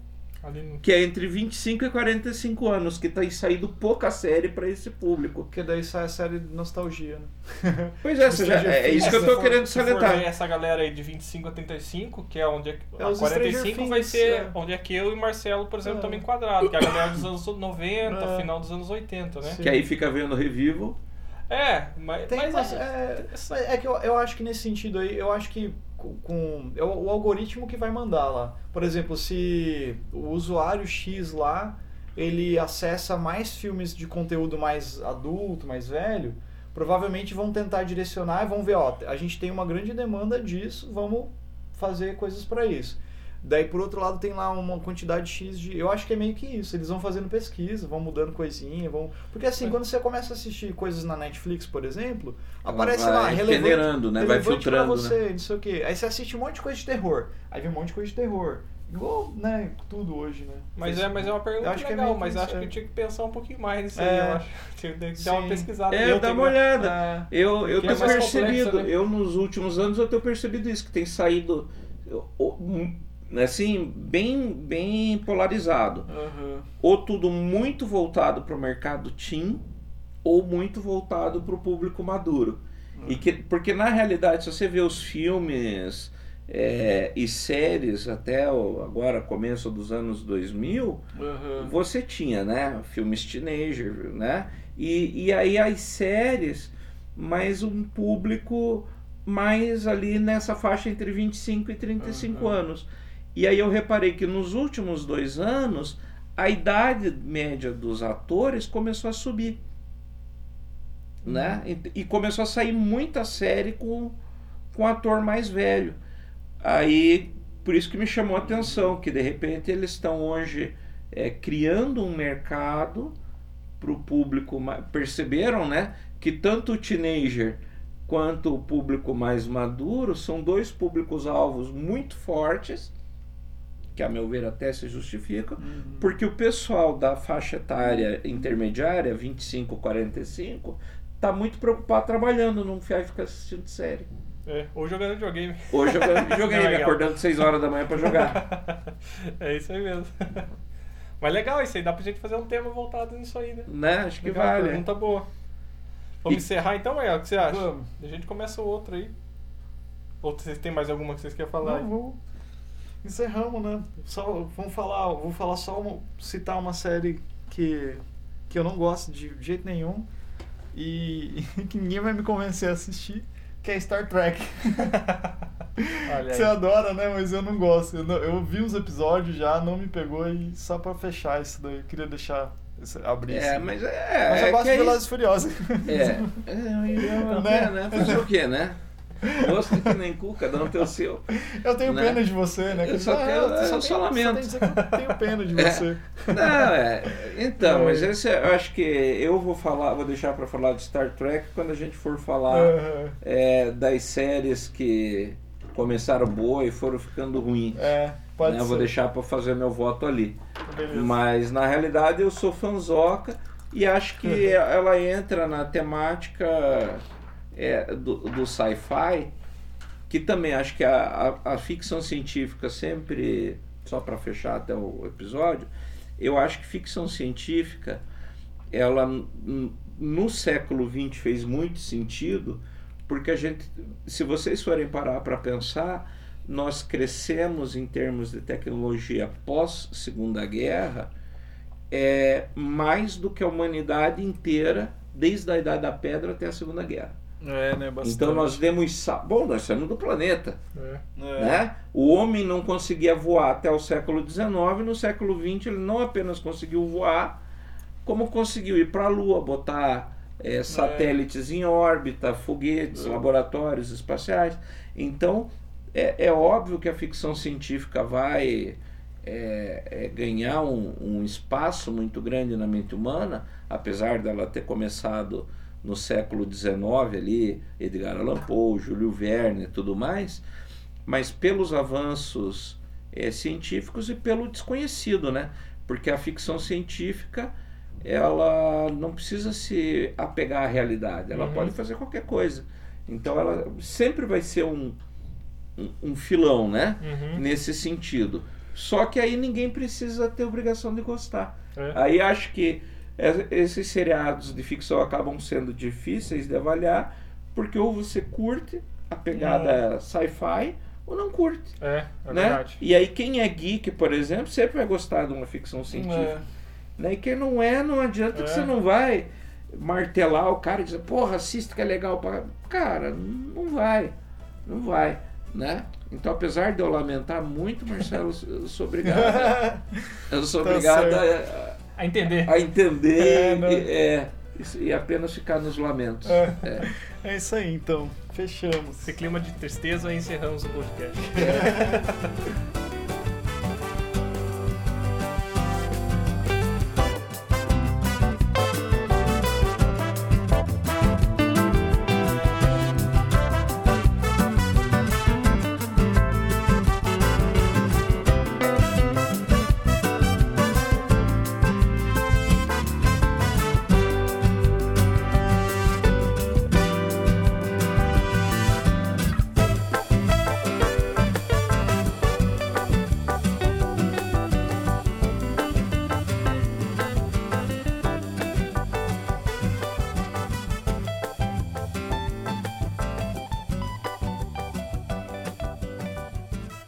ali no- que é entre 25 e 45 anos, que tá saindo pouca série para esse público. Porque daí sai a série de nostalgia, né? (laughs) Pois é, você já- Stranger é isso que eu tô for- querendo salientar. essa galera aí de 25 a 35, que é onde é, É a os 45 Stranger vai Things, ser é. onde é que eu e Marcelo, por exemplo, É. estamos enquadrados, que é a galera dos (coughs) anos 90, É. final dos anos 80, né? Sim. Que aí fica vendo revival. É, mas, Tem mas umas- é, é, mas é que eu, eu acho que nesse sentido aí, eu acho que com- é o, o algoritmo que vai mandar lá. Por exemplo, se o usuário X lá, ele acessa mais filmes de conteúdo mais adulto, mais velho, provavelmente vão tentar direcionar e vão ver, ó, a gente tem uma grande demanda disso, vamos fazer coisas para isso. Daí, por outro lado, tem lá uma quantidade X de. Eu acho que é meio que isso. Eles vão fazendo pesquisa, vão mudando coisinha, vão. Porque assim, É. quando você começa a assistir coisas na Netflix, por exemplo, Ela aparece lá, relevante, peneirando, né? Vai filtrando, pra você, não sei o quê. Aí você assiste um monte de coisa de terror. Aí vem um monte de coisa de terror. Igual, né, tudo hoje, né? mas, é, mas é uma pergunta acho que é legal, que mas isso, acho que é. eu tinha que pensar um pouquinho mais nisso É. aí, eu acho. (laughs) Tinha que dar uma pesquisada. É, Eu dá tenho- uma olhada. É. Eu, eu é tenho mais percebido, complexa, né? eu nos últimos anos eu tenho percebido isso, que tem saído assim, bem, bem polarizado. Aham. Ou tudo muito voltado para o mercado teen, ou muito voltado para o público maduro. E que, porque na realidade, se você vê os filmes é, e séries até o, agora, começo dos anos 2000, Aham. você tinha, né, filmes teenager, né, e, e aí as séries, mas um público mais ali nessa faixa entre 25 e 35 Uhum. anos. E aí eu reparei que nos últimos dois anos, a idade média dos atores começou a subir, né, e, e começou a sair muita série com, com ator mais velho. Aí, por isso que me chamou a atenção, que de repente eles estão hoje é, criando um mercado para o público. Perceberam, né? Que tanto o teenager quanto o público mais maduro são dois públicos-alvos muito fortes, que a meu ver até se justificam, Uhum. porque o pessoal da faixa etária intermediária, 25, 45, tá muito preocupado trabalhando, não vai ficar assistindo série. É, ou jogando videogame. Hoje eu joguei, me Legal. acordando 6 horas da manhã para jogar. (laughs) é isso aí mesmo. (laughs) Mas legal isso aí, dá pra gente fazer um tema voltado nisso aí, né? Né? Acho que Legal, vale. Pergunta boa. Vamos E- encerrar então, Mael? O que você acha? Vamos. A gente começa o outro aí. Ou vocês têm mais alguma que vocês querem falar? Não, vou... Encerramos, né? Só, vamos falar, vou falar só uma, citar uma série que, que eu não gosto de jeito nenhum e (laughs) que ninguém vai me convencer a assistir, que é Star Trek. (laughs) Você adora, né? Mas eu não gosto. Eu, não- eu vi uns episódios já, não me pegou e só pra fechar isso daí, eu queria deixar esse- abrir É, isso. mas é. Mas eu é gosto que de Velozes e Furiosos. É, (laughs) é, é, Né? né? Fazer o quê, né? Gosto que nem cu, cada um tem o seu. Eu tenho Né? pena de você, né? Eu só Ah, tenho- eu só lamento. tem que dizer que eu tenho pena de (laughs) É. você. Não, é. Então, É. mas esse eu acho que eu vou falar, vou deixar pra falar de Star Trek quando a gente for falar Aham. é, das séries que começaram boa e foram ficando ruins. É, pode né? ser. Eu vou deixar pra fazer meu voto ali. Beleza. Mas na realidade eu sou fanzoca e acho Uhum. que ela entra na temática é, do, do sci-fi, que também acho que a, a, a ficção científica sempre, só para fechar até o episódio, eu acho que ficção científica, ela no século XX fez muito sentido, porque a gente, se vocês forem parar para pensar, nós crescemos em termos de tecnologia pós Segunda Guerra é mais do que a humanidade inteira desde a idade da pedra até a Segunda Guerra. É, né? Bastante. Então nós demos bom, nós saímos do planeta, É. É. né? O homem não conseguia voar até o século XIX, no século XX ele não apenas conseguiu voar, como conseguiu ir para a Lua, botar é, satélites é. em órbita, foguetes, é. laboratórios espaciais. Então, é, é, óbvio que a ficção científica vai é, é, ganhar um, um, espaço muito grande na mente humana, apesar dela ter começado no século XIX ali, Edgar Allan Poe, Júlio Verne e tudo mais, mas pelos avanços é, científicos e pelo desconhecido, né? Porque a ficção científica ela não precisa se apegar à realidade, ela uhum. pode fazer qualquer coisa. Então ela sempre vai ser um, um, um filão, né? Uhum. Nesse sentido. Só que aí ninguém precisa ter obrigação de gostar. É. Aí acho que esses seriados de ficção acabam sendo difíceis de avaliar, porque ou você curte a pegada uhum. sci-fi ou não curte. É, é né? verdade. E aí quem é geek, por exemplo, sempre vai gostar de uma ficção científica. É. Né? E quem não é, não adianta é. que você não vai martelar o cara e dizer, porra, assista que é legal. Pra... Cara, não vai. Não vai. Né? Então, apesar de eu lamentar muito, Marcelo, (laughs) eu sou obrigado. eu sou tá obrigado a, a, entender. A entender é, e, né? é, e, apenas ficar nos lamentos. É. é. é isso aí, então. Fechamos. Esse clima de tristeza, encerramos o podcast. (laughs)